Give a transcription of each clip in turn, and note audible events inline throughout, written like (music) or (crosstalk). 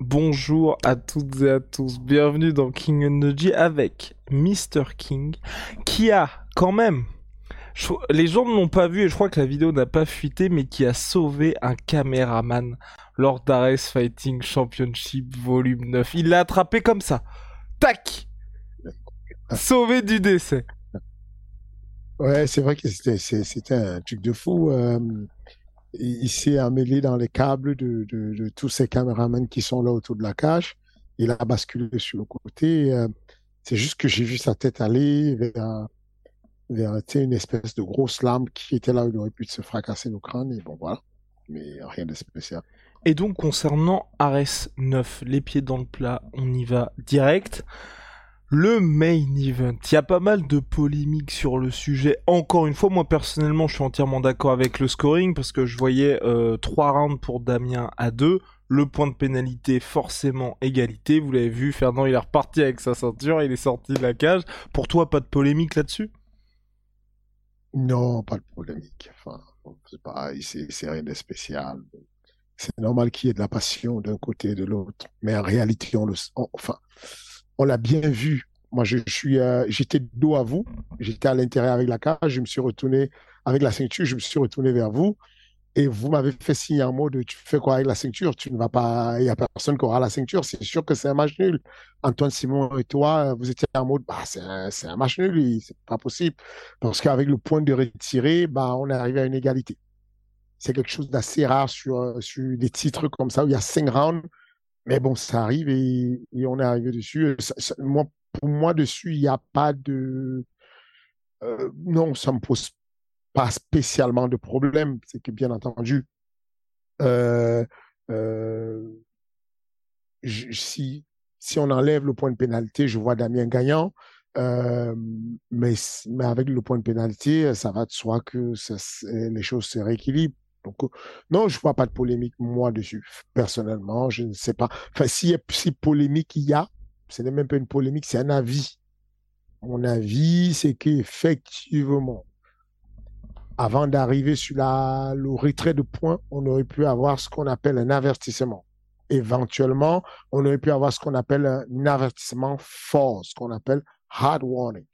Bonjour à toutes et à tous, bienvenue dans King Energy avec Mr. King qui a quand même, les gens ne l'ont pas vu et je crois que la vidéo n'a pas fuité, mais qui a sauvé un caméraman lors d'Ares Fighting Championship Volume 9. Il l'a attrapé comme ça. Tac Sauvé du décès. Ouais, c'est vrai que c'était un truc de fou. euh, il s'est emmêlé dans les câbles de, tous ces caméramans qui sont là autour de la cage. Il a basculé sur le côté. euh, c'est juste que j'ai vu sa tête aller vers, vers une espèce de grosse lame qui était là où il aurait pu se fracasser le crâne. Et bon, voilà. Mais rien de spécial. Et donc concernant Ares 9, les pieds dans le plat, on y va direct. Le main event, il y a pas mal de polémiques sur le sujet. Encore une fois, moi personnellement, je suis entièrement d'accord avec le scoring parce que je voyais euh, 3 rounds pour Damien à 2. Le point de pénalité, forcément égalité. Vous l'avez vu, Fernand, il est reparti avec sa ceinture, il est sorti de la cage. Pour toi, pas de polémique là-dessus? Non, pas de polémique. Enfin, c'est pas, c'est c'est rien de spécial. C'est normal qu'il y ait de la passion d'un côté et de l'autre. Mais en réalité, on le, on- enfin, on l'a bien vu. Moi, je suis, euh, j'étais dos à vous. J'étais à l'intérieur avec la cage. Je me suis retourné avec la ceinture. Je me suis retourné vers vous. Et vous m'avez fait signe en mode, tu fais quoi avec la ceinture? Tu ne vas pas, il y a personne qui aura la ceinture. C'est sûr que c'est un match nul. Antoine Simon et toi, vous étiez en mode, bah, c'est un, match nul. C'est pas possible. Parce qu'avec le point de retiré, bah, on est arrivé à une égalité. C'est quelque chose d'assez rare sur, euh, sur des titres comme ça où il y a cinq rounds. Mais bon, ça arrive et, on est arrivé dessus. Ça- moi, pour moi, dessus, il n'y a pas de. euh, non, ça me pose pas spécialement de problème. C'est que, bien entendu, euh, euh, si, si on enlève le point de pénalité, je vois Damien gagnant. Euh, mais, mais avec le point de pénalité, ça va de soi que les choses se rééquilibrent. Donc, non, je vois pas de polémique, moi, dessus. Personnellement, je ne sais pas. Enfin, si, si polémique il y a, ce n'est même pas une polémique, c'est un avis. Mon avis, c'est qu'effectivement, avant d'arriver sur la, le retrait de points, on aurait pu avoir ce qu'on appelle un avertissement. Éventuellement, on aurait pu avoir ce qu'on appelle un avertissement fort, ce qu'on appelle hard warning.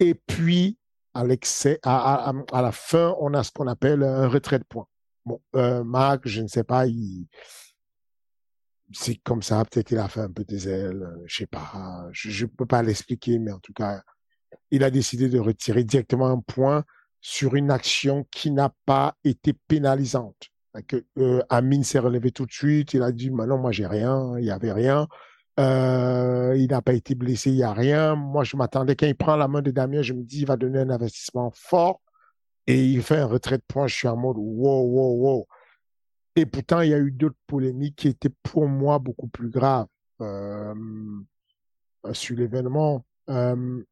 Et puis, à à, la fin, on a ce qu'on appelle un retrait de points. Bon, euh, Marc, je ne sais pas, c'est comme ça, peut-être il a fait un peu des ailes, euh, je sais pas, je ne peux pas l'expliquer, mais en tout cas, il a décidé de retirer directement un point sur une action qui n'a pas été pénalisante. Que, euh, Amine s'est relevé tout de suite, il a dit, non, moi j'ai rien, il n'y avait rien. Euh, il n'a pas été blessé, il n'y a rien. Moi, je m'attendais, quand il prend la main de Damien, je me dis, il va donner un investissement fort. Et il fait un retrait de points, je suis en mode, wow, wow, wow. Et pourtant, il y a eu d'autres polémiques qui étaient pour moi beaucoup plus graves euh, sur l'événement. Euh,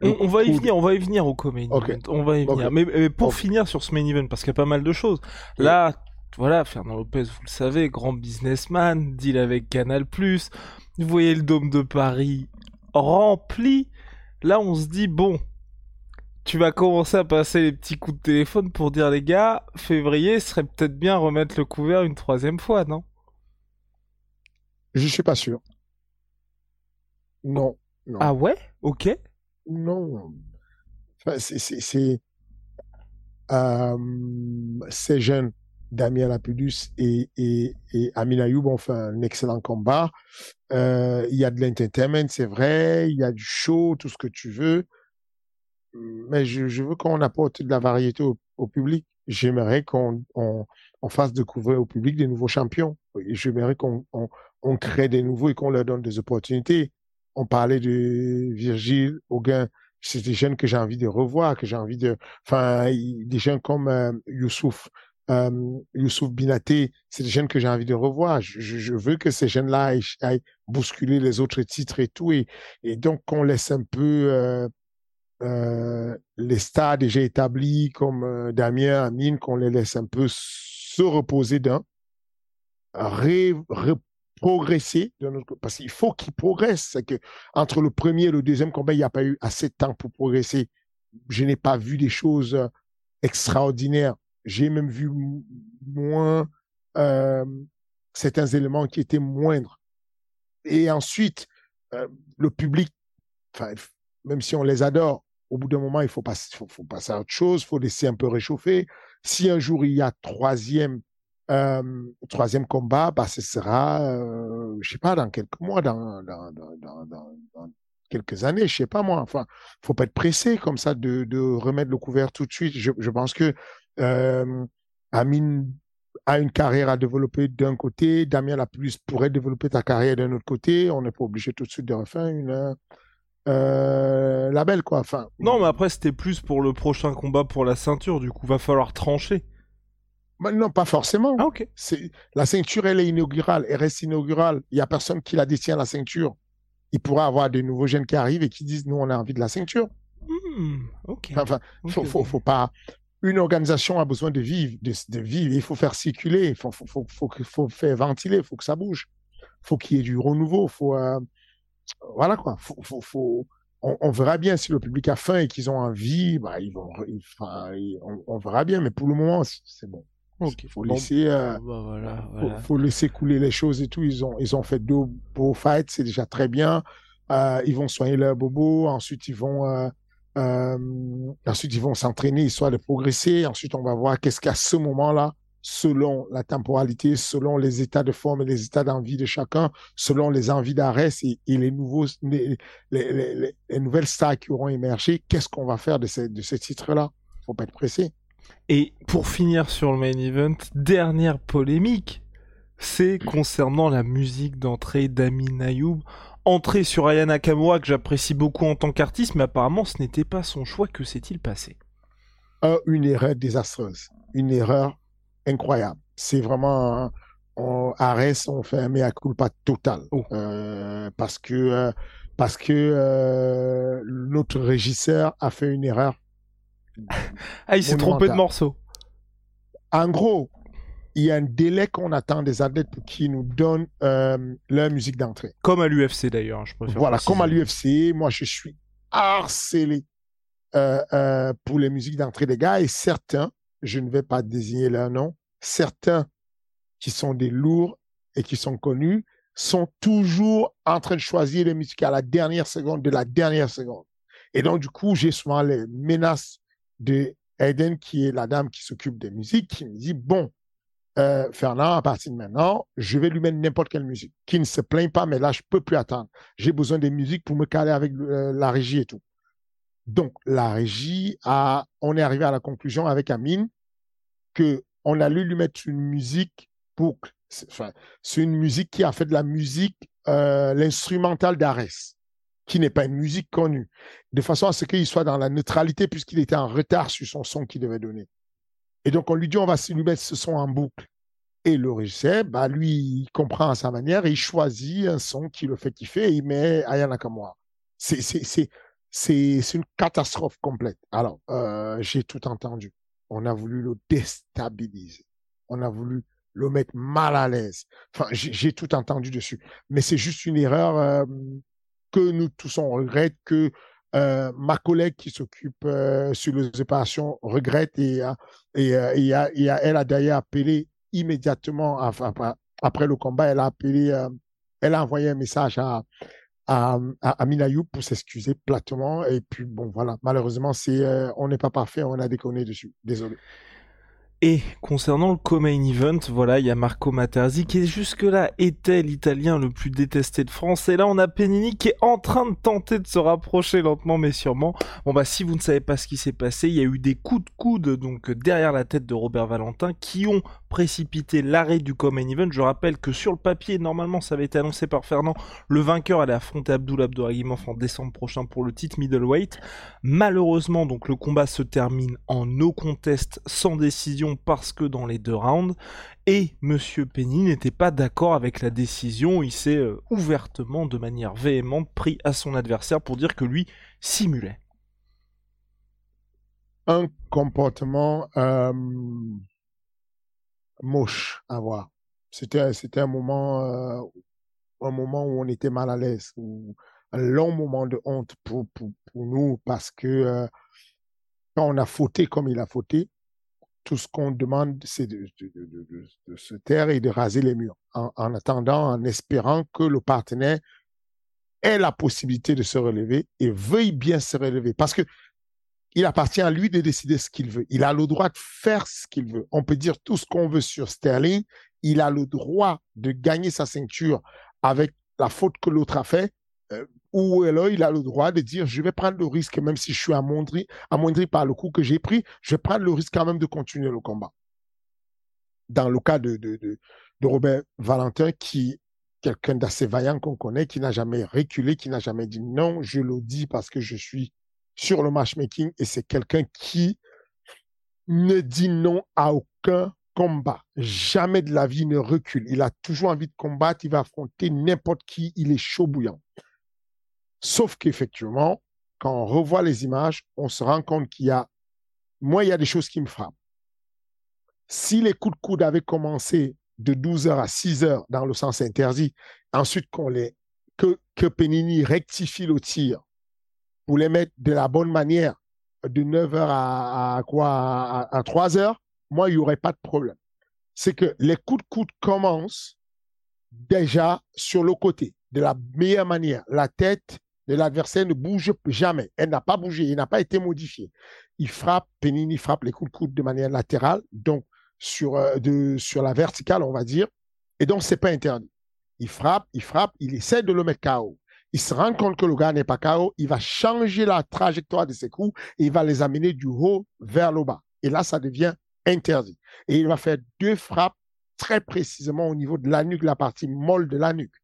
on, on, va y venir, on va y venir au co-main okay. On va y venir. Okay. Mais, mais, pour okay. finir sur ce main event, parce qu'il y a pas mal de choses. Là, voilà, Fernand Lopez, vous le savez, grand businessman, deal avec Canal+. Vous voyez le dôme de Paris rempli. Là, on se dit, bon, tu vas commencer à passer les petits coups de téléphone pour dire, les gars, février serait peut-être bien remettre le couvert une troisième fois, non? Je suis pas sûr. Non. non. Ah ouais? Ok. Non. Enfin, c'est euh, ces jeunes, Damien Lapidus et, et, et Amin Ayoub ont fait un excellent combat. Euh, il y a de l'entertainment, c'est vrai, il y a du show, tout ce que tu veux. Mais je, veux qu'on apporte de la variété au, public. j'aimerais qu'on on, on fasse découvrir au public des nouveaux champions. J'aimerais qu'on on, on crée des nouveaux et qu'on leur donne des opportunités. On parlait de Virgile Auguin. C'est des jeunes que j'ai envie de revoir, que j'ai envie de, enfin, des jeunes comme euh, Youssouf, euh, Youssouf Binaté, c'est des jeunes que j'ai envie de revoir. Je, veux que ces jeunes-là aillent, bousculer les autres titres et tout. Et, donc, qu'on laisse un peu euh, euh, les stars déjà établis comme Damien, Amine, qu'on les laisse un peu se reposer d'un, progresser parce qu'il faut qu'ils progressent. C'est entre le premier et le deuxième combat, il n'y a pas eu assez de temps pour progresser. Je n'ai pas vu des choses extraordinaires. J'ai même vu moins certains éléments qui étaient moindres. Et ensuite, euh, le public, même si on les adore, au bout d'un moment, il faut, passer, à autre chose, faut laisser un peu réchauffer. Si un jour il y a troisième, troisième combat, bah, ce sera, euh, je sais pas, dans quelques mois, dans, dans, dans, quelques années, je sais pas moi. Enfin, faut pas être pressé comme ça de, de remettre le couvert tout de suite. Je, je pense que euh, Amine a une carrière à développer d'un côté, Damien la plus pourrait développer ta carrière d'un autre côté. On n'est pas obligé tout de suite de refaire une euh, label, quoi. Enfin. Non, mais après, c'était plus pour le prochain combat pour la ceinture. Du coup, va falloir trancher. non, pas forcément. Ah. C'est la ceinture, elle est inaugurale, elle reste inaugurale. Il y a personne qui la détient la ceinture. Il pourra avoir des nouveaux jeunes qui arrivent et qui disent nous on a envie de la ceinture. Hmm, ok. Enfin, faut, faut, faut, pas. Une organisation a besoin de vivre, de, vivre. Il faut faire circuler, il faut, faut, faut, faut, faire ventiler, il faut que ça bouge. Faut qu'il y ait du renouveau. Faut, euh, voilà quoi. Faut. On, on, verra bien si le public a faim et qu'ils ont envie, bah, ils vont, enfin, on, on, verra bien. Mais pour le moment, c'est bon. Il faut laisser, euh, bah, voilà, voilà. Faut, faut, laisser couler les choses et tout. Ils ont, ils ont fait deux beaux fights, c'est déjà très bien. Euh, ils vont soigner leur bobo. Ensuite, ils vont, euh, euh ensuite ils vont s'entraîner histoire de progresser. Ensuite, on va voir qu'est-ce qu'à ce moment-là selon la temporalité, selon les états de forme et les états d'envie de chacun, selon les envies d'arrêt et, et, les nouveaux, les, les, les, les, nouvelles stars qui auront émergé, qu'est-ce qu'on va faire de ces, de ces titres-là? Faut pas être pressé. Et pour finir sur le main event, dernière polémique, c'est concernant la musique d'entrée d'Amin Ayoub. Entrée sur Aya Nakamura que j'apprécie beaucoup en tant qu'artiste, mais apparemment ce n'était pas son choix. Que s'est-il passé? Euh, Une erreur désastreuse. Une erreur incroyable. C'est vraiment on arrête, on fait un mea culpa total oh. euh, parce que euh, parce que euh, notre régisseur a fait une erreur. Ah, il s'est trompé de morceau. En gros, il y a un délai qu'on attend des athlètes pour qu'ils nous donnent euh, leur musique d'entrée. Comme à l'UFC d'ailleurs, je préfère. Voilà, comme à l'UFC, moi je suis harcelé euh, euh, pour les musiques d'entrée des gars et certains, je ne vais pas désigner leur nom, certains qui sont des lourds et qui sont connus sont toujours en train de choisir les musiques à la dernière seconde de la dernière seconde. Et donc, du coup, j'ai souvent les menaces de Aiden, qui est la dame qui s'occupe des musiques, qui me dit, bon, euh, Fernand, à partir de maintenant, je vais lui mettre n'importe quelle musique, qui ne se plaint pas, mais là, je peux plus attendre. J'ai besoin des musiques pour me caler avec euh, la régie et tout. Donc, la régie a, on est arrivé à la conclusion avec Amine que on allait lui mettre une musique. Enfin, c'est une musique qui a fait de la musique, euh, l'instrumental d'Arès, qui n'est pas une musique connue, de façon à ce qu'il soit dans la neutralité puisqu'il était en retard sur son son qu'il devait donner. Et donc on lui dit on va lui mettre ce son en boucle. Et le régisseur, bah lui, il comprend à sa manière il choisit un son qui le fait kiffer et il met Aya Nakamura. C'est c'est c'est c'est une catastrophe complète. Alors euh, j'ai tout entendu. On a voulu le déstabiliser. On a voulu le mettre mal à l'aise. Enfin, j'ai tout entendu dessus. Mais c'est juste une erreur euh, que nous tous on regrette, que euh, ma collègue qui s'occupe euh, sur les opérations regrette et, et, et, et, elle a d'ailleurs appelé immédiatement après le combat, elle a appelé, elle a envoyé un message à, à, à, Minayou pour s'excuser platement. Et puis bon, voilà, malheureusement, c'est on n'est pas parfait, on a déconné dessus. Désolé. Et concernant le co-main event, voilà, il y a Marco Materazzi qui jusque-là était l'italien le plus détesté de France. Et là, on a Penini qui est en train de tenter de se rapprocher lentement mais sûrement. Bon bah si vous ne savez pas ce qui s'est passé, il y a eu des coups de coude donc derrière la tête de Robert Valentin qui ont précipité l'arrêt du co-main event. Je rappelle que sur le papier, normalement ça avait été annoncé par Fernand, le vainqueur allait affronter Abdul Abdouragimov en décembre prochain pour le titre middleweight. Malheureusement, donc le combat se termine en no contest sans décision parce que dans les deux rounds, et Monsieur Penny n'était pas d'accord avec la décision, il s'est euh, ouvertement, de manière véhémente, pris à son adversaire pour dire que lui simulait. Un comportement euh, moche à voir. C'était, c'était un moment, euh, un moment où on était mal à l'aise, un long moment de honte pour, pour, nous parce que quand on a fauté comme il a fauté, tout ce qu'on demande, c'est de, se taire et de raser les murs, en, attendant, en espérant que le partenaire ait la possibilité de se relever et veuille bien se relever. Parce que il appartient à lui de décider ce qu'il veut. Il a le droit de faire ce qu'il veut. On peut dire tout ce qu'on veut sur Sterling. Il a le droit de gagner sa ceinture avec la faute que l'autre a fait. Euh, ou alors il a le droit de dire je vais prendre le risque, même si je suis amoindri, amoindri par le coup que j'ai pris, je vais prendre le risque quand même de continuer le combat. Dans le cas de, de, de, Robert Valentin, qui quelqu'un d'assez vaillant qu'on connaît, qui n'a jamais reculé, qui n'a jamais dit non, je le dis parce que je suis sur le matchmaking et c'est quelqu'un qui ne dit non à aucun combat. Jamais de la vie ne recule. Il a toujours envie de combattre, il va affronter n'importe qui, il est chaud bouillant. Sauf qu'effectivement, quand on revoit les images, on se rend compte qu'il y a, moi, il y a des choses qui me frappent. Si les coups de coude avaient commencé de 12h à 6h dans le sens interdit, ensuite qu'on les, que, que Penini rectifie le tir pour les mettre de la bonne manière de 9h à, quoi, à, à 3h, moi, il n'y aurait pas de problème. C'est que les coups de coude commencent déjà sur le côté, de la meilleure manière. La tête de l'adversaire ne bouge jamais. Elle n'a pas bougé, il n'a pas été modifié. Il frappe, Penini frappe les coups de coude de manière latérale, donc sur, euh, la verticale, on va dire. Et donc, c'est pas interdit. Il frappe, il frappe, il essaie de le mettre KO. Il se rend compte que le gars n'est pas KO, il va changer la trajectoire de ses coups et il va les amener du haut vers le bas. Et là, ça devient interdit. Et il va faire deux frappes très précisément au niveau de la nuque, la partie molle de la nuque.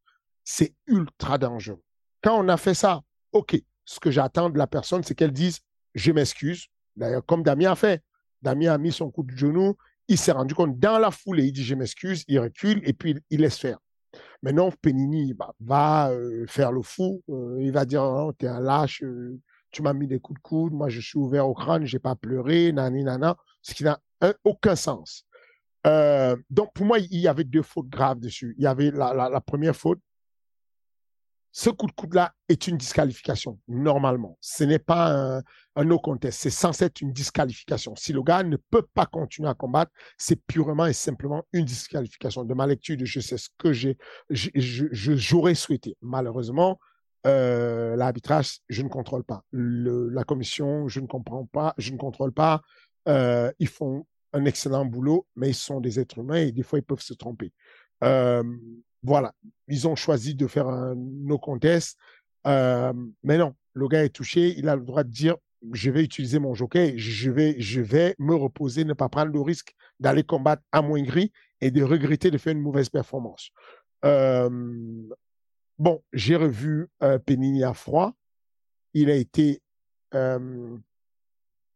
C'est ultra dangereux. Quand on a fait ça, OK, ce que j'attends de la personne, c'est qu'elle dise je m'excuse. D'ailleurs, comme Damien a fait. Damien a mis son coup de genou, il s'est rendu compte dans la foulée, il dit je m'excuse, il recule et puis il laisse faire. Maintenant, Penini bah, va euh, faire le fou. Euh, il va dire oh, tu es un lâche, euh, tu m'as mis des coups de coude, moi je suis ouvert au crâne, j'ai pas pleuré, nani nana, ce qui n'a aucun sens. donc pour moi, il y avait deux fautes graves dessus. Il y avait la première faute, ce coup de coude-là est une disqualification, normalement. Ce n'est pas un, no contest, c'est censé être une disqualification. Si le gars ne peut pas continuer à combattre, c'est purement et simplement une disqualification. De ma lecture, je sais ce que j'ai, j'aurais souhaité. Malheureusement, euh, l'arbitrage, je ne contrôle pas. la commission, je ne comprends pas, je ne contrôle pas. Euh, ils font un excellent boulot, mais ils sont des êtres humains et des fois, ils peuvent se tromper. Euh, voilà, ils ont choisi de faire un no contest. Euh, mais non, le gars est touché, il a le droit de dire je vais utiliser mon jockey, je vais, je vais me reposer, ne pas prendre le risque d'aller combattre à moins gris et de regretter de faire une mauvaise performance. Euh, bon, j'ai revu euh, à froid. Il a été euh,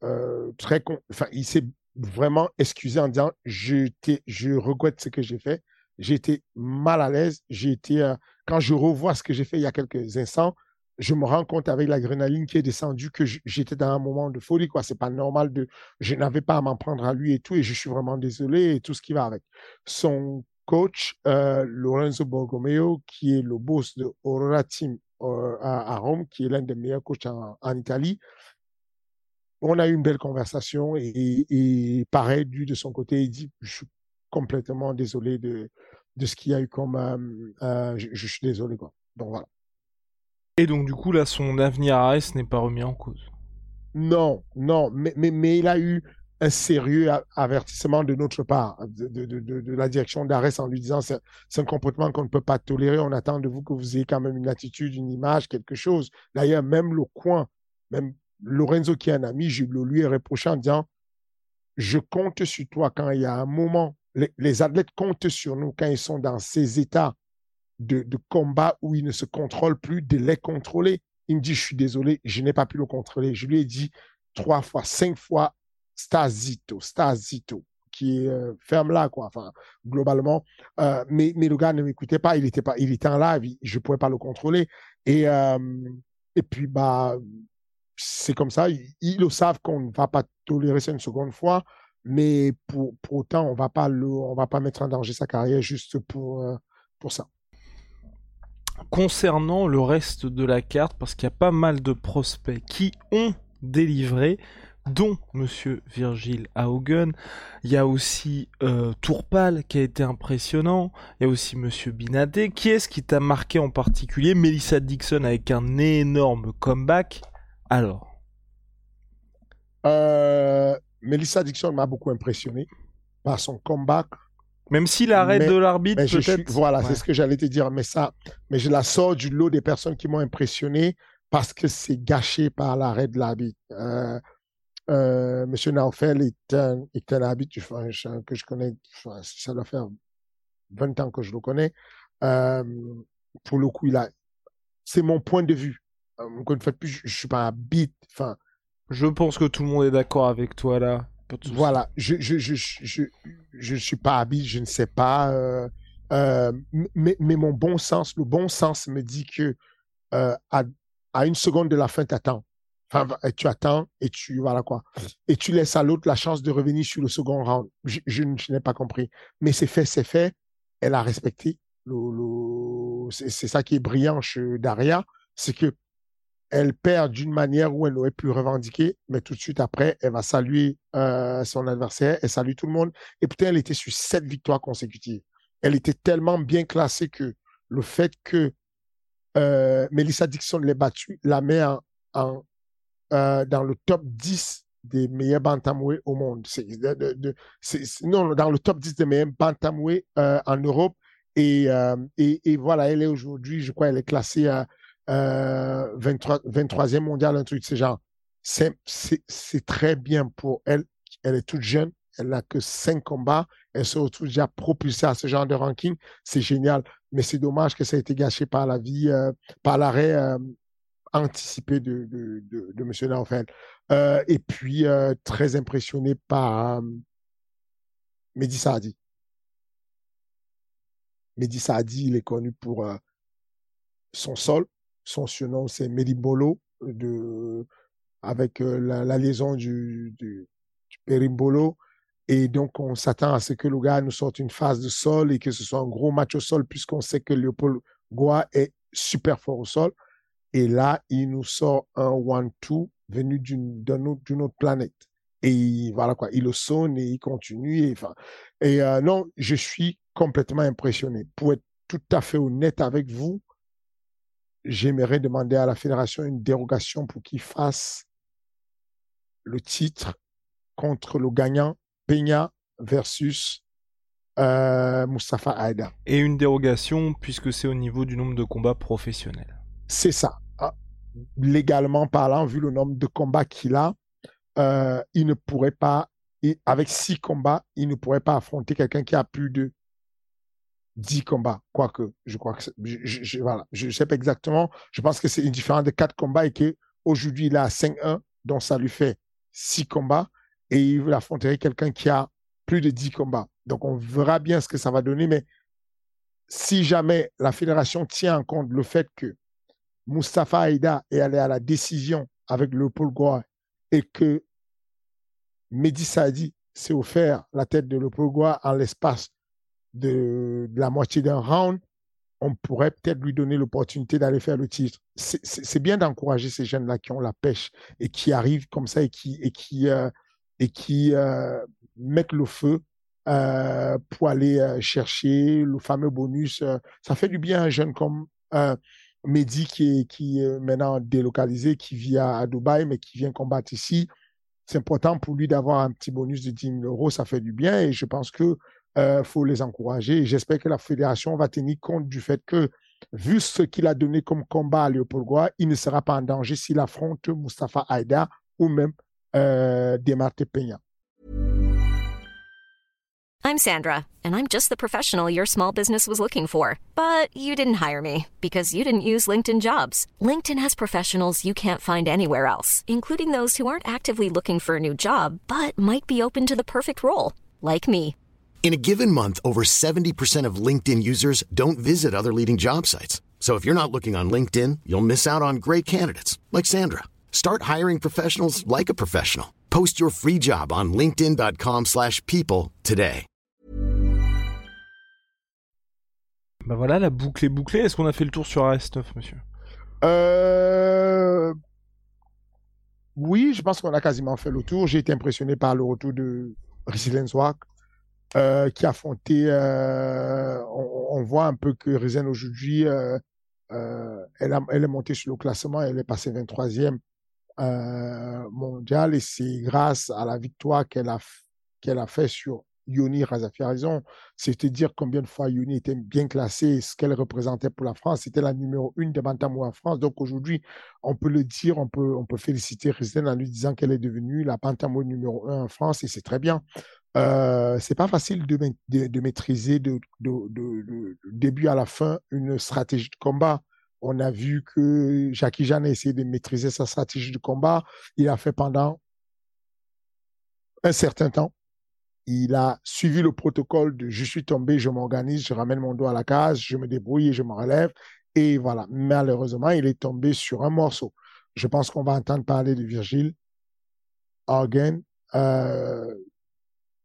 enfin, il s'est vraiment excusé en disant je, je regrette ce que j'ai fait été mal à l'aise. Été, euh, quand je revois ce que j'ai fait il y a quelques instants, je me rends compte avec l'adrénaline qui est descendue que j'étais dans un moment de folie. quoi. C'est pas normal je n'avais pas à m'en prendre à lui et tout, et je suis vraiment désolé et tout ce qui va avec. Son coach, euh, Lorenzo Borgomeo, qui est le boss de Aurora Team euh, à, Rome, qui est l'un des meilleurs coachs en, Italie, on a eu une belle conversation et, et, pareil, lui de son côté, il dit, je suis complètement désolé de, de ce qu'il y a eu comme. Euh, euh, je, suis désolé, quoi. Donc voilà. Et donc, du coup, là, son avenir à S n'est pas remis en cause. Non, non, mais, mais, mais il a eu un sérieux avertissement de notre part, de, de, de, de la direction d'Arès en lui disant c'est un comportement qu'on ne peut pas tolérer, on attend de vous que vous ayez quand même une attitude, une image, quelque chose. D'ailleurs, même le coin, même Lorenzo qui est un ami, je le lui ai reproché en disant je compte sur toi quand il y a un moment, les, athlètes comptent sur nous quand ils sont dans ces états de, combat où ils ne se contrôlent plus, de les contrôler. Il me dit, je suis désolé, je n'ai pas pu le contrôler. Je lui ai dit trois fois, cinq fois, Stasito, Stasito, qui euh, ferme là, quoi, enfin, globalement. Euh, mais, mais le gars ne m'écoutait pas, il était, pas, il était en live, je ne pouvais pas le contrôler. Et, euh, et puis, bah, c'est comme ça, ils, ils, le savent qu'on ne va pas tolérer ça une seconde fois, mais pour, pour autant, on va pas le, on va pas mettre en danger sa carrière juste pour, euh, pour ça. Concernant le reste de la carte, parce qu'il y a pas mal de prospects qui ont délivré, dont Monsieur Virgil Haugen. Il y a aussi euh, Tourpal qui a été impressionnant. Il y a aussi Monsieur Binadé. Qui est-ce qui t'a marqué en particulier? Melissa Dixon avec un énorme comeback. Alors euh, Melissa Dixon m'a beaucoup impressionné par son comeback. Même si l'arrêt de l'arbitre, peut-être. Voilà, ouais. c'est ce que j'allais te dire. Mais ça, mais je la sors du lot des personnes qui m'ont impressionné parce que c'est gâché par l'arrêt de l'arbitre. Euh, euh, Monsieur Naufel est un, est un arbitre enfin, que je connais, enfin, ça doit faire 20 ans que je le connais. Euh, pour le coup, il a, c'est mon point de vue. Encore une fois je, je suis pas arbitre. Enfin, je pense que tout le monde est d'accord avec toi là. Voilà, je je je je suis pas habile, je ne sais pas, euh, euh, mais mon bon sens, le bon sens me dit que euh, à, à une seconde de la fin, t'attends. Enfin, tu attends et tu voilà quoi, et tu laisses à l'autre la chance de revenir sur le second round. Je, n'ai pas compris, mais c'est fait, c'est fait. Elle a respecté. C'est ça qui est brillant chez Daria, c'est que elle perd d'une manière où elle aurait pu revendiquer, mais tout de suite après, elle va saluer euh, son adversaire, elle salue tout le monde. Et putain, elle était sur sept victoires consécutives. Elle était tellement bien classée que le fait que euh, Melissa Dixon l'ait battue la met en, euh, dans le top 10 des meilleurs bantamweight au monde. Non, dans le top 10 des meilleurs bantamweight en Europe. Et, et, et, voilà, elle est aujourd'hui, je crois, elle est classée à euh, 23, 23e mondial, un truc de ce genre. C'est, très bien pour elle. Elle est toute jeune. Elle n'a que cinq combats. Elle se retrouve déjà propulsée à ce genre de ranking. C'est génial. Mais c'est dommage que ça ait été gâché par la vie, euh, par l'arrêt euh, anticipé de, M. Naufel. Euh, et puis, très impressionné par Mehdi Saadi. Mehdi Saadi, il est connu pour son sol, son surnom c'est Medibolo de avec euh, la, liaison du, du, Perimbolo. Et donc on s'attend à ce que le gars nous sorte une phase de sol et que ce soit un gros match au sol puisqu'on sait que Léopold Goa est super fort au sol. Et là il nous sort un one-two venu d'une d'une autre planète. Et voilà quoi il le sonne et il continue et et euh, non je suis complètement impressionné. Pour être tout à fait honnête avec vous j'aimerais demander à la fédération une dérogation pour qu'il fasse le titre contre le gagnant Peña versus euh, Mustafa Aida. Et une dérogation puisque c'est au niveau du nombre de combats professionnels. C'est ça. Ah, légalement parlant, vu le nombre de combats qu'il a, euh, il ne pourrait pas, avec six combats, il ne pourrait pas affronter quelqu'un qui a plus de 10 combats, quoique, je crois que je, je, voilà, je ne sais pas exactement. Je pense que c'est une différence de 4 combats et qu'aujourd'hui, il a 5-1, donc ça lui fait 6 combats et il veut affronter quelqu'un qui a plus de 10 combats. Donc, on verra bien ce que ça va donner, mais si jamais la fédération tient en compte le fait que Mustafa Aïda est allé à la décision avec le Paul Goa et que Mehdi Saadi s'est offert la tête de le en l'espace de, la moitié d'un round, on pourrait peut-être lui donner l'opportunité d'aller faire le titre. C'est bien d'encourager ces jeunes-là qui ont la pêche et qui arrivent comme ça et qui, et qui, euh, et qui euh, mettent le feu euh, pour aller chercher le fameux bonus. Ça fait du bien à un jeune comme Mehdi qui est, qui est maintenant délocalisé, qui vit à, à, Dubaï, mais qui vient combattre ici. c'est important pour lui d'avoir un petit bonus de 10 000 euros, ça fait du bien et je pense que euh, faut les encourager. J'espère que la fédération va tenir compte du fait que, vu ce qu'il a donné comme combat à il ne sera pas en danger s'il affronte Mustafa ou même euh, Demarte Peña. I'm Sandra, and I'm just the professional your small business was looking for. But you didn't hire me because you didn't use LinkedIn jobs. LinkedIn has professionals you can't find anywhere else, including those who aren't actively looking for a new job but might be open to the perfect role, like me. In a given month, over 70% of LinkedIn users don't visit other leading job sites. So if you're not looking on LinkedIn, you'll miss out on great candidates like Sandra. Start hiring professionals like a professional. Post your free job on linkedin.com/people today. Bah voilà, la boucle est bouclée. Est-ce qu'on a fait le tour sur RS9, monsieur Euh... Oui, je pense qu'on a quasiment fait le tour. J'ai été impressionné par le retour de Risilenswak, euh, qui a affronté. Euh, on, voit un peu que Risen aujourd'hui, euh, euh, elle, est montée sur le classement, elle est passée 23e euh, mondial et c'est grâce à la victoire qu'elle a, qu'elle a fait sur Yoni Razafi a raison. C'est dire combien de fois Yoni était bien classée, ce qu'elle représentait pour la France. C'était la numéro une de Bantamou en France. Donc aujourd'hui, on peut le dire, on peut, on peut féliciter Risen en lui disant qu'elle est devenue la Bantamou numéro un en France et c'est très bien. Euh, c'est pas facile de, maîtriser de, début à la fin une stratégie de combat. On a vu que Jackie Jeanne a essayé de maîtriser sa stratégie de combat. Il a fait pendant un certain temps. Il a suivi le protocole de je suis tombé, je m'organise, je ramène mon dos à la case, je me débrouille et je me relève. Et voilà. Malheureusement, il est tombé sur un morceau. Je pense qu'on va entendre parler de Virgile Hagen. Euh,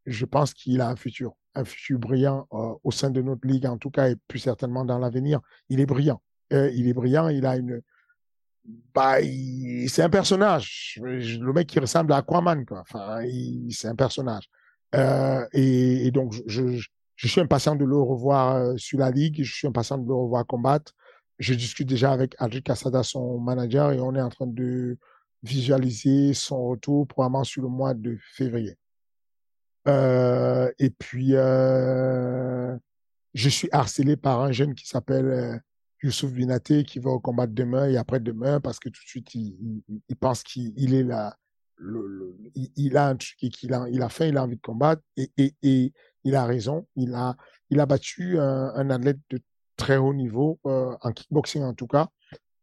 je pense qu'il a un futur, un futur brillant euh, au sein de notre ligue, en tout cas, et plus certainement dans l'avenir. Il est brillant. Euh, il est brillant, il a une. Bah, c'est un personnage. Le mec qui ressemble à Aquaman, quoi. Enfin, c'est un personnage. Euh, et, et, donc, je, je, suis impatient de le revoir euh, sur la ligue. Je suis impatient de le revoir combattre. Je discute déjà avec Adric Casada, son manager, et on est en train de visualiser son retour probablement sur le mois de février. Euh, et puis, euh, je suis harcelé par un jeune qui s'appelle euh, Youssouf Binaté qui va au combat demain et après-demain parce que tout de suite, il, il, il pense qu'il est là. Il, il, a un truc et qu'il a, il a faim, il a envie de combattre et, il a raison. Il a, il a battu un, athlète de très haut niveau, euh, en kickboxing en tout cas,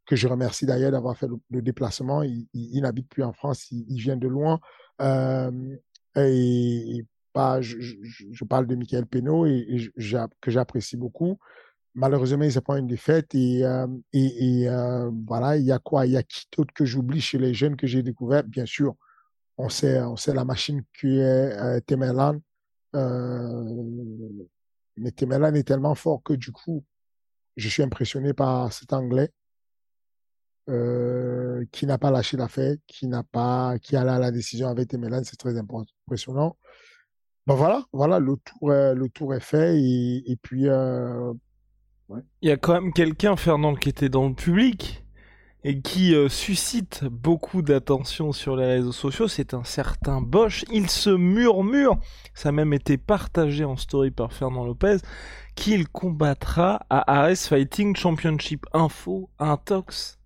que je remercie d'ailleurs d'avoir fait le, déplacement. Il, il n'habite plus en France, il, vient de loin. Euh, et je, parle de Michael Penaud que j'apprécie beaucoup. Malheureusement, il se prend une défaite et, euh, euh, voilà, il y a quoi? Il y a qui d'autre que j'oublie chez les jeunes que j'ai découvert Bien sûr, on sait, la machine qui est euh, Temerlan. Mais Temerlan est tellement fort que du coup, je suis impressionné par cet Anglais qui n'a pas lâché l'affaire, qui n'a pas, qui a la décision avec Temerlan, c'est très impressionnant. Ben voilà, voilà, le tour, est, le tour est fait et, et puis. Euh, ouais. Il y a quand même quelqu'un, Fernand, qui était dans le public et qui euh, suscite beaucoup d'attention sur les réseaux sociaux. C'est un certain Bosch. Il se murmure, ça a même été partagé en story par Fernand Lopez, qu'il combattra à Ares Fighting Championship. Info, Intox.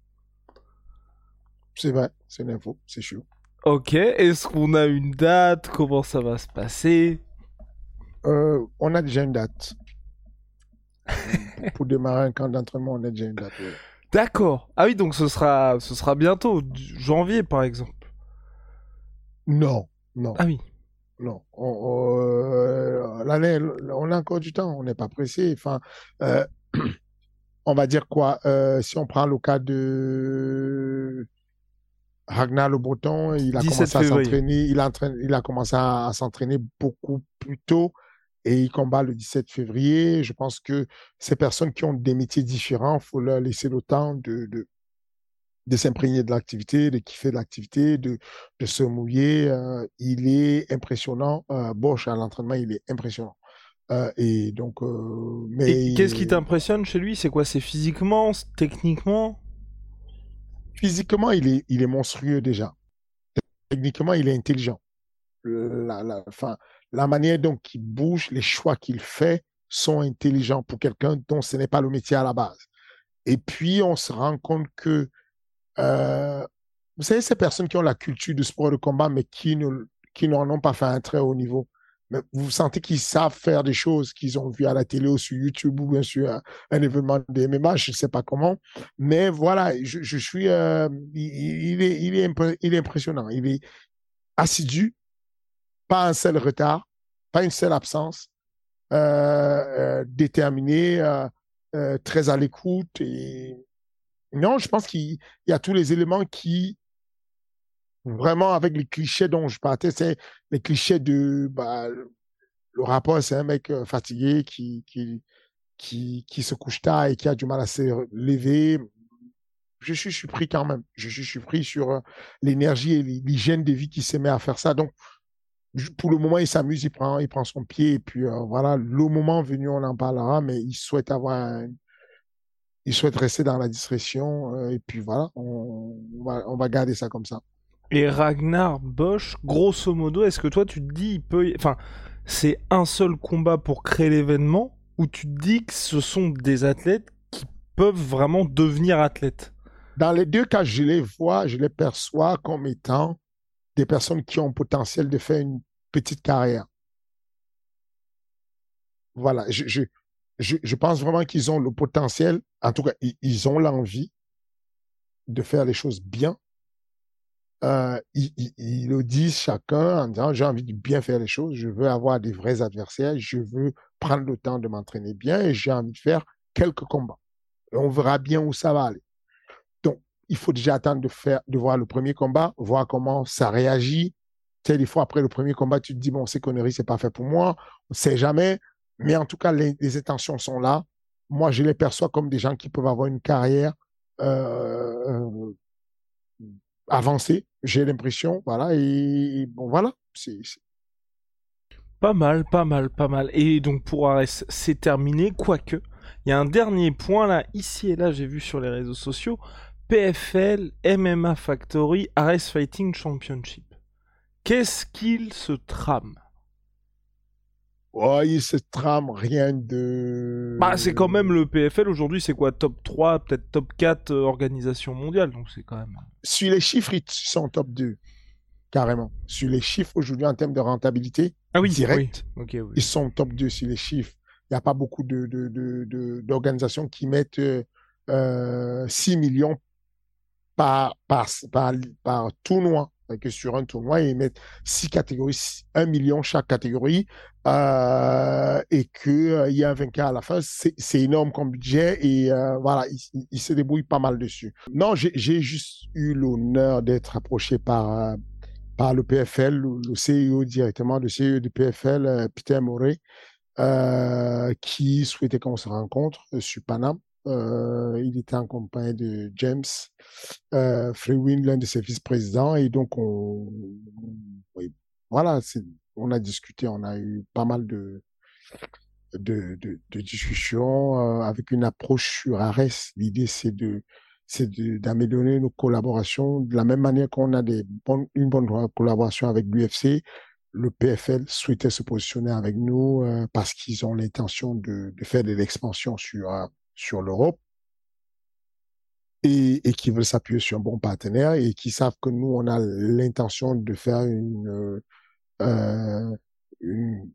C'est vrai, c'est une info, c'est sûr. Ok, est-ce qu'on a une date? Comment ça va se passer? Euh, On a déjà une date. (laughs) Pour démarrer un camp d'entraînement, on a déjà une date. Ouais. D'accord. Ah oui, donc ce sera, ce sera bientôt, janvier par exemple. Non, non. Ah oui. Non. Euh, L'année, on a encore du temps, on n'est pas pressé. Enfin, euh, (clears throat) on va dire quoi? Si on prend le cas de Ragnar Le Breton, il a commencé à s'entraîner, il, il a commencé à, à s'entraîner beaucoup plus tôt et il combat le 17 février. Je pense que ces personnes qui ont des métiers différents, faut leur laisser le temps de, de, de s'imprégner de l'activité, de kiffer de l'activité, de, de se mouiller. Euh, il est impressionnant. Euh, Bosch à l'entraînement, il est impressionnant. Euh, et donc, euh, mais qu'est-ce qui t'impressionne chez lui? C'est quoi? C'est physiquement, techniquement? Physiquement, il est, monstrueux déjà. techniquement, il est intelligent. La, manière dont il bouge, les choix qu'il fait sont intelligents pour quelqu'un dont ce n'est pas le métier à la base. Et puis, on se rend compte que, euh, vous savez, ces personnes qui ont la culture du sport de combat, mais qui qui n'en ont pas fait un très haut niveau, vous sentez qu'ils savent faire des choses qu'ils ont vues à la télé ou sur YouTube ou bien sûr un, un événement de MMA, je ne sais pas comment. Mais voilà, je, je suis, euh, il, est, il, est il est impressionnant. Il est assidu, pas un seul retard, pas une seule absence, euh, euh, déterminé, euh, euh, très à l'écoute. Non, je pense qu'il y a tous les éléments qui vraiment avec les clichés dont je partais, c'est les clichés de bah, le rapport, c'est un mec euh, fatigué qui, qui, qui, se couche tard et qui a du mal à se lever. Je suis surpris quand même. Je suis surpris sur euh, l'énergie et l'hygiène de vie qui se met à faire ça. Donc, pour le moment, il s'amuse, il prend, il prend son pied et puis euh, voilà, le moment venu, on en parlera, mais il souhaite avoir il souhaite rester dans la discrétion et puis voilà, on, va, on va garder ça comme ça. Et Ragnar Bosch, grosso modo, est-ce que toi tu te dis, il peut, c'est un seul combat pour créer l'événement, ou tu te dis que ce sont des athlètes qui peuvent vraiment devenir athlètes? Dans les deux cas, je les vois, je les perçois comme étant des personnes qui ont le potentiel de faire une petite carrière. Voilà, je, pense vraiment qu'ils ont le potentiel, en tout cas, ils ont l'envie de faire les choses bien euh, ils, le disent chacun en disant j'ai envie de bien faire les choses, je veux avoir des vrais adversaires, je veux prendre le temps de m'entraîner bien et j'ai envie de faire quelques combats. On verra bien où ça va aller. Donc, il faut déjà attendre de faire, de voir le premier combat, voir comment ça réagit. Sais, des fois après le premier combat, tu te dis bon, ces conneries, c'est pas fait pour moi. On sait jamais. Mais en tout cas, les, intentions sont là. Moi, je les perçois comme des gens qui peuvent avoir une carrière euh, avancé, j'ai l'impression, voilà, et bon, voilà, c'est... Pas mal, pas mal, pas mal. Et donc pour Ares, c'est terminé, quoique, il y a un dernier point là, ici et là, j'ai vu sur les réseaux sociaux, PFL, MMA Factory, Ares Fighting Championship. Qu'est-ce qu'il se trame? Oh, il se trame rien de. Bah, c'est quand même le PFL aujourd'hui, c'est quoi Top 3, peut-être top 4 euh, organisation mondiale, donc c'est quand même. Sur les chiffres, ils sont top 2, carrément. Sur les chiffres aujourd'hui en termes de rentabilité, ah oui, direct, oui. Okay, oui. ils sont top 2 sur les chiffres. Il n'y a pas beaucoup de, de, de, d'organisations qui mettent euh, 6 millions par, par, par, par tournoi que sur un tournoi, ils mettent six catégories, un million chaque catégorie, euh, et qu'il euh, y a un vainqueur à la fin. C'est énorme comme budget et euh, voilà, il, il, se débrouille pas mal dessus. Non, j'ai juste eu l'honneur d'être approché par, par le PFL, le, le CEO directement, le CEO du PFL, Peter Moret, qui souhaitait qu'on se rencontre sur Paname. Euh, il était en compagnie de James euh, l'un de ses vice-présidents, et donc on, voilà, on a discuté, on a eu pas mal de discussions euh, avec une approche sur Ares. L'idée c'est de c'est d'améliorer nos collaborations de la même manière qu'on a une bonne collaboration avec l'UFC. Le PFL souhaitait se positionner avec nous euh, parce qu'ils ont l'intention de, de faire de l'expansion sur sur l'Europe et, qui veulent s'appuyer sur un bon partenaire et qui savent que nous, on a l'intention de faire une, euh,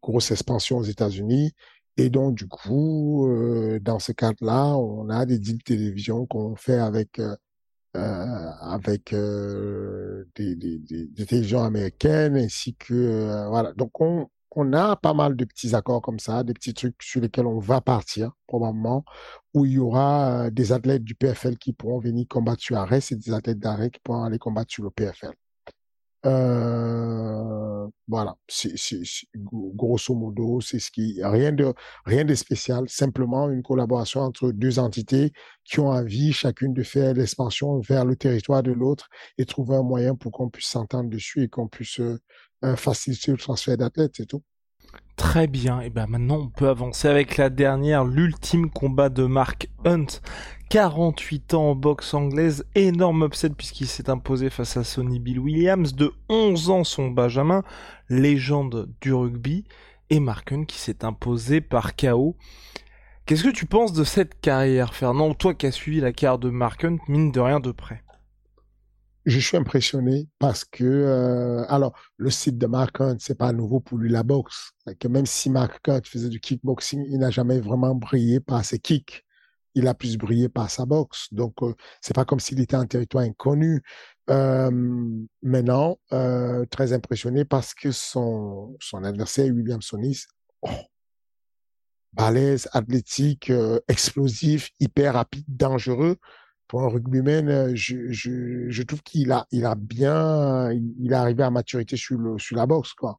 grosse expansion aux États-Unis. Et donc, du coup, euh, dans ce cadre-là, on a des deals de télévision qu'on fait avec euh, avec des, des, télévisions américaines ainsi que voilà. Donc, on, on a pas mal de petits accords comme ça, des petits trucs sur lesquels on va partir probablement, où il y aura euh, des athlètes du PFL qui pourront venir combattre sur Arès et des athlètes d'Arès qui pourront aller combattre sur le PFL. Euh, voilà, grosso modo, c'est ce qui rien de rien de spécial, simplement une collaboration entre deux entités qui ont envie chacune de faire l'expansion vers le territoire de l'autre et trouver un moyen pour qu'on puisse s'entendre dessus et qu'on puisse euh, faciliter le transfert d'athlètes, c'est tout. Très bien, et ben maintenant on peut avancer avec la dernière, l'ultime combat de Mark Hunt. 48 ans en boxe anglaise, énorme upset puisqu'il s'est imposé face à Sonny Bill Williams, de 11 ans son Benjamin, légende du rugby, et Marken qui s'est imposé par KO. Qu'est-ce que tu penses de cette carrière, Fernand? Toi qui as suivi la carrière de Marken, mine de rien de près je suis impressionné parce que, euh, alors, le site de Mark Hunt, c'est pas nouveau pour lui la boxe. Même si Mark Hunt faisait du kickboxing, il n'a jamais vraiment brillé par ses kicks. Il a plus brillé par sa boxe. Donc, euh, c'est pas comme s'il était un territoire inconnu. Euh, maintenant, euh, très impressionné parce que son, son adversaire, William Sonis, oh, balèze, athlétique, explosif, hyper rapide, dangereux pour un rugbyman, euh, je, trouve qu'il a, il bien, il est arrivé à maturité sur, la boxe, quoi.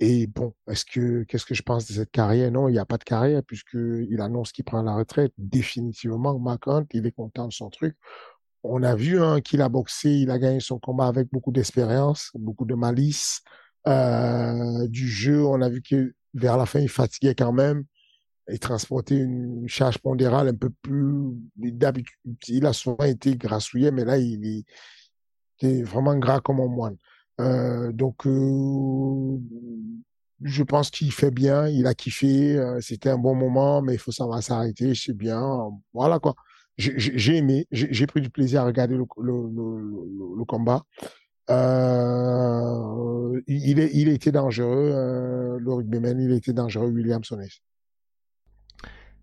Et bon, est-ce que, qu'est-ce que je pense de cette carrière? Non, il n'y a pas de carrière puisqu'il annonce qu'il prend la retraite. Définitivement, Mark il est content de son truc. On a vu hein, qu'il a boxé, il a gagné son combat avec beaucoup d'expérience, beaucoup de malice. Euh, du jeu, on a vu que vers la fin, il fatiguait quand même et transporter une charge pondérale un peu plus d'habitude. Il a souvent été grassouillé, mais là, il est, vraiment gras comme un moine. Euh, donc, euh, je pense qu'il fait bien, il a kiffé, euh, c'était un bon moment, mais il faut savoir s'arrêter, c'est bien. Voilà quoi. J'ai aimé, j'ai pris du plaisir à regarder le, combat. Il, est, il était dangereux, le rugbyman, il était dangereux, William Sonnes.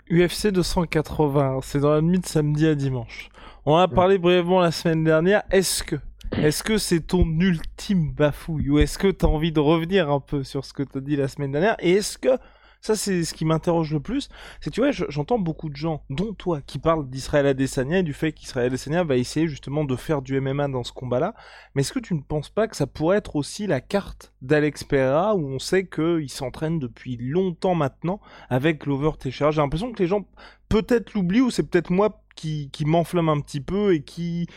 UFC 280, c'est dans la nuit de samedi à dimanche. On en a parlé brièvement la semaine dernière. Est-ce que est-ce que c'est ton ultime bafouille ou est-ce que tu as envie de revenir un peu sur ce que tu as dit la semaine dernière et est-ce que ça, c'est ce qui m'interroge le plus. C'est tu vois, j'entends beaucoup de gens, dont toi, qui parlent d'Israël Adesanya et du fait qu'Israël Adesanya va essayer justement de faire du MMA dans ce combat-là. Mais est-ce que tu ne penses pas que ça pourrait être aussi la carte d'Alex Pereira où on sait qu'il s'entraîne depuis longtemps maintenant avec Glover Teixeira? J'ai l'impression que les gens peut-être l'oublient ou c'est peut-être moi qui, qui m'enflamme un petit peu et qui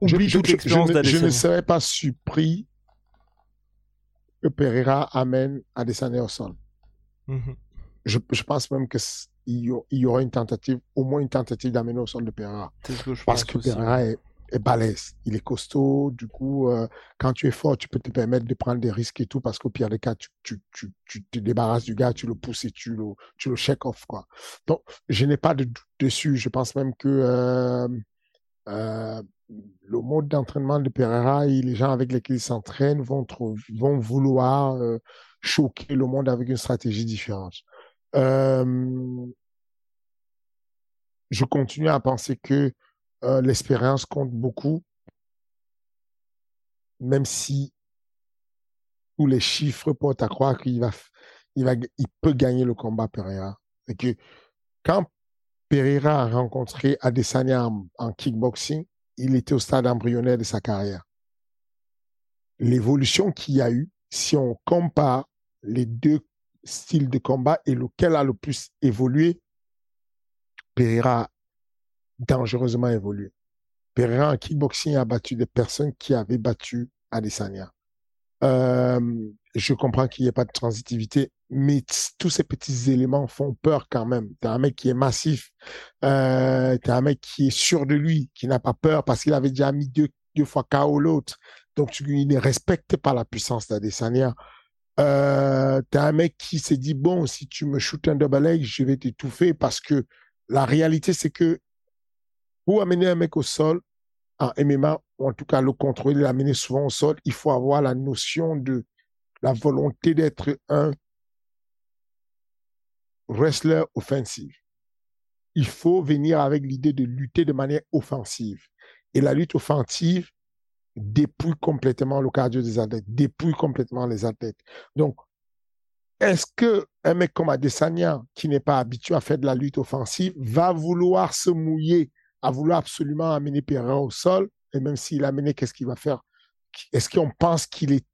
oublie toute l'expérience d'Adesanya. Je ne serais pas surpris que Pereira amène Adesanya au sol. Je, je, pense même qu'il y, y, aura une tentative, au moins une tentative d'amener au sol de Pereira. Parce que Pereira est, est, balèze, il est costaud. Du coup, euh, quand tu es fort, tu peux te permettre de prendre des risques et tout, parce qu'au pire des cas, tu, tu, tu, tu, te débarrasses du gars, tu le pousses et tu le, tu le check off. Quoi. Donc, je n'ai pas de doute dessus. Je pense même que euh, euh, le mode d'entraînement de Pereira et les gens avec lesquels il s'entraîne vont, vont vouloir choquer le monde avec une stratégie différente. Euh, je continue à penser que euh, l'expérience compte beaucoup, même si tous les chiffres portent à croire qu'il va, il va, il peut gagner le combat Pereira. Et que quand Pereira a rencontré Adesanya en, en kickboxing, il était au stade embryonnaire de sa carrière. L'évolution qu'il y a eu, si on compare les deux style de combat et lequel a le plus évolué, Pereira a dangereusement évolué. Pereira en kickboxing a battu des personnes qui avaient battu Adesanya. Euh, je comprends qu'il n'y ait pas de transitivité, mais tous ces petits éléments font peur quand même. T'es un mec qui est massif, euh, t'es un mec qui est sûr de lui, qui n'a pas peur parce qu'il avait déjà mis deux, deux fois KO l'autre. Donc, il ne respecte pas la puissance d'Adesanya. Euh, t'as un mec qui s'est dit, bon, si tu me shootes un double leg, je vais t'étouffer parce que la réalité, c'est que pour amener un mec au sol, en MMA, ou en tout cas le contrôler, l'amener souvent au sol, il faut avoir la notion de la volonté d'être un wrestler offensif. Il faut venir avec l'idée de lutter de manière offensive. Et la lutte offensive, dépouille complètement le cardio des athlètes, dépouille complètement les athlètes. Donc, est-ce que un mec comme Adesanya, qui n'est pas habitué à faire de la lutte offensive, va vouloir se mouiller, à vouloir absolument amener Pereira au sol, et même s'il amené, qu'est-ce qu'il va faire? Est-ce qu'on pense qu'il est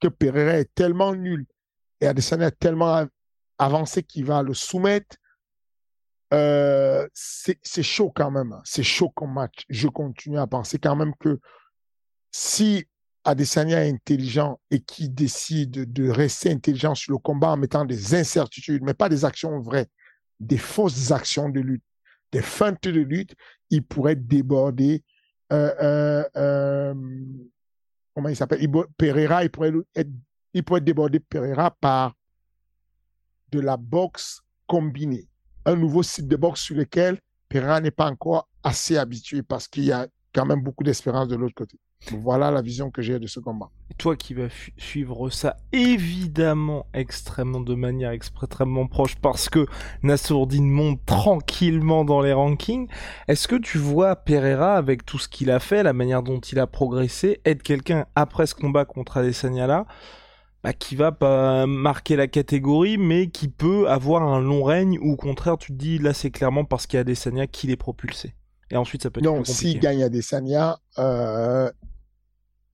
que Pereira est tellement nul et Adesanya est tellement avancé qu'il va le soumettre? Euh, c'est chaud quand même. C'est chaud comme match. Je continue à penser quand même que si Adesanya est intelligent et qui décide de rester intelligent sur le combat en mettant des incertitudes, mais pas des actions vraies, des fausses actions de lutte, des feintes de lutte, il pourrait déborder. Euh, euh, euh, comment il s'appelle? Pereira, il pourrait, être, il pourrait déborder Pereira par de la boxe combinée. Un nouveau site de boxe sur lequel Pereira n'est pas encore assez habitué parce qu'il y a quand même beaucoup d'espérance de l'autre côté. Voilà la vision que j'ai de ce combat. Toi qui vas suivre ça évidemment extrêmement de manière extrêmement proche parce que Nassourdine monte tranquillement dans les rankings. Est-ce que tu vois Pereira avec tout ce qu'il a fait, la manière dont il a progressé, être quelqu'un après ce combat contre Adesanya là bah, qui va pas marquer la catégorie, mais qui peut avoir un long règne, ou au contraire, tu te dis, là, c'est clairement parce qu'il y a Adesanya qui l'est propulsé. Et ensuite, ça peut être Non, s'il gagne Adesanya, euh,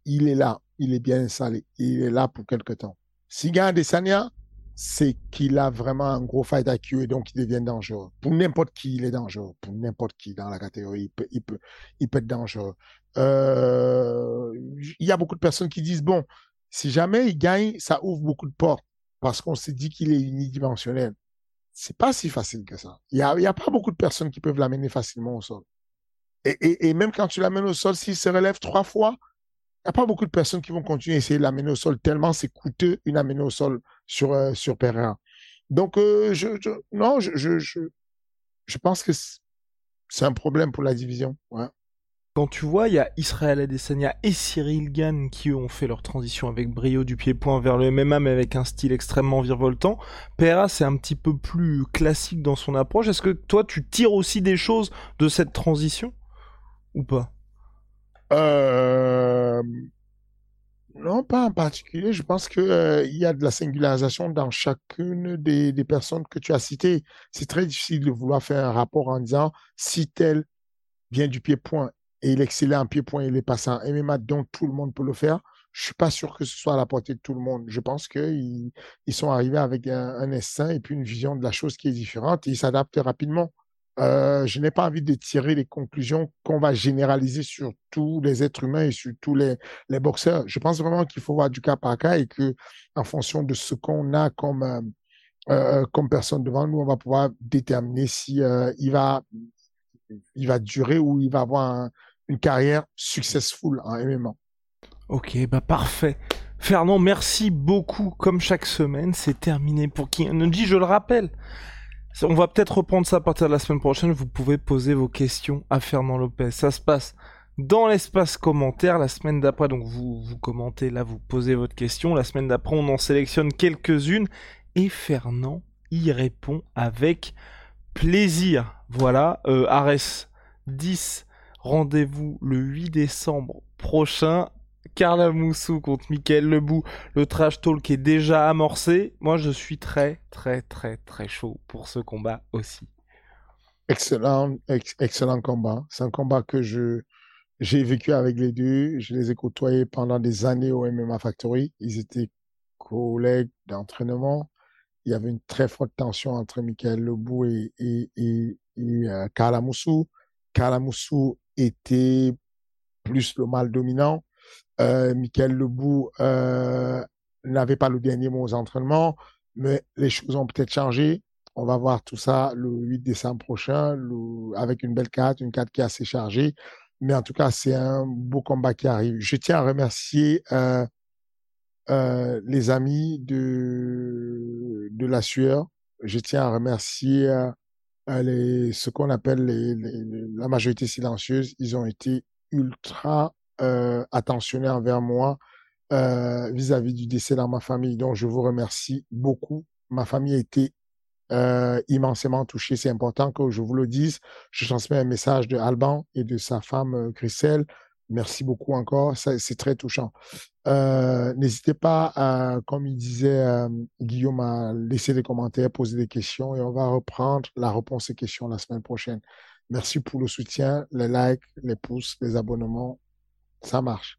il est là, il est bien installé, il est là pour quelque temps. S'il gagne Adesanya, c'est qu'il a vraiment un gros fight IQ et donc il devient dangereux. Pour n'importe qui, il est dangereux. Pour n'importe qui dans la catégorie, il peut, être dangereux. Euh, il y a beaucoup de personnes qui disent, bon, si jamais il gagne, ça ouvre beaucoup de portes parce qu'on s'est dit qu'il est unidimensionnel. C'est pas si facile que ça. Il y a, pas beaucoup de personnes qui peuvent l'amener facilement au sol. Et, et, et même quand tu l'amènes au sol, s'il se relève trois fois, n'y a pas beaucoup de personnes qui vont continuer à essayer de l'amener au sol, tellement c'est coûteux une amener au sol sur, euh, sur Pereira. Donc, euh, je, non, je, je, je, pense que c'est un problème pour la division. Quand tu vois, il y a Israël Adesanya et Cyril Gann qui ont fait leur transition avec brio du pied-point vers le MMA, mais avec un style extrêmement virevoltant. Pereira, c'est un petit peu plus classique dans son approche. Est-ce que toi, tu tires aussi des choses de cette transition? Ou pas? Euh, non, pas en particulier. Je pense qu'il euh, y a de la singularisation dans chacune des, personnes que tu as citées. C'est très difficile de vouloir faire un rapport en disant si tel vient du pied-point et il excellait en pied-point, il est passé en MMA, donc tout le monde peut le faire. Je suis pas sûr que ce soit à la portée de tout le monde. Je pense qu'ils ils sont arrivés avec un, un instinct et puis une vision de la chose qui est différente et ils s'adaptent rapidement. Euh, je n'ai pas envie de tirer les conclusions qu'on va généraliser sur tous les êtres humains et sur tous les, boxeurs. Je pense vraiment qu'il faut voir du cas par cas et que, en fonction de ce qu'on a comme euh, euh comme personne devant nous, on va pouvoir déterminer si il va il va durer ou il va avoir une carrière successful en MMA. Ok, bah parfait. Fernand, merci beaucoup. Comme chaque semaine, c'est terminé pour King Energy. Je le rappelle, on va peut-être reprendre ça à partir de la semaine prochaine. Vous pouvez poser vos questions à Fernand Lopez. Ça se passe dans l'espace commentaire la semaine d'après. Donc vous, vous commentez là, vous posez votre question. La semaine d'après, on en sélectionne quelques-unes. Et Fernand y répond avec plaisir. Voilà, euh, Ares 10. Rendez-vous le 8 décembre prochain Carla Moussou contre Michael Lebou. Le trash talk est déjà amorcé. Moi, je suis très, très, très, très chaud pour ce combat aussi. Excellent, excellent combat. C'est un combat que je, j'ai vécu avec les deux. Je les ai côtoyés pendant des années au MMA Factory. Ils étaient collègues d'entraînement. Il y avait une très forte tension entre Michael Lebou et, et, et, et euh, était plus le mal dominant euh, Michael Lebou euh, n'avait pas le dernier mot aux entraînements, mais les choses ont peut-être changé. On va voir tout ça le 8 décembre prochain avec une belle carte, une carte qui est assez chargée. Mais en tout cas, c'est un beau combat qui arrive. Je tiens à remercier euh, euh, les amis de, de la sueur. Je tiens à remercier ce qu'on appelle la majorité silencieuse. Ils ont été ultra euh, attentionné envers moi euh, vis-à-vis du décès dans ma famille. Donc, je vous remercie beaucoup. Ma famille a été euh, immensément touchée. C'est important que je vous le dise. Je transmets un message de Alban et de sa femme Christelle. Merci beaucoup encore. C'est très touchant. N'hésitez pas, comme il disait Guillaume, à laisser des commentaires, poser des questions et on va reprendre la réponse aux questions la semaine prochaine. Merci pour le soutien, les likes, les pouces, les abonnements. Ça marche.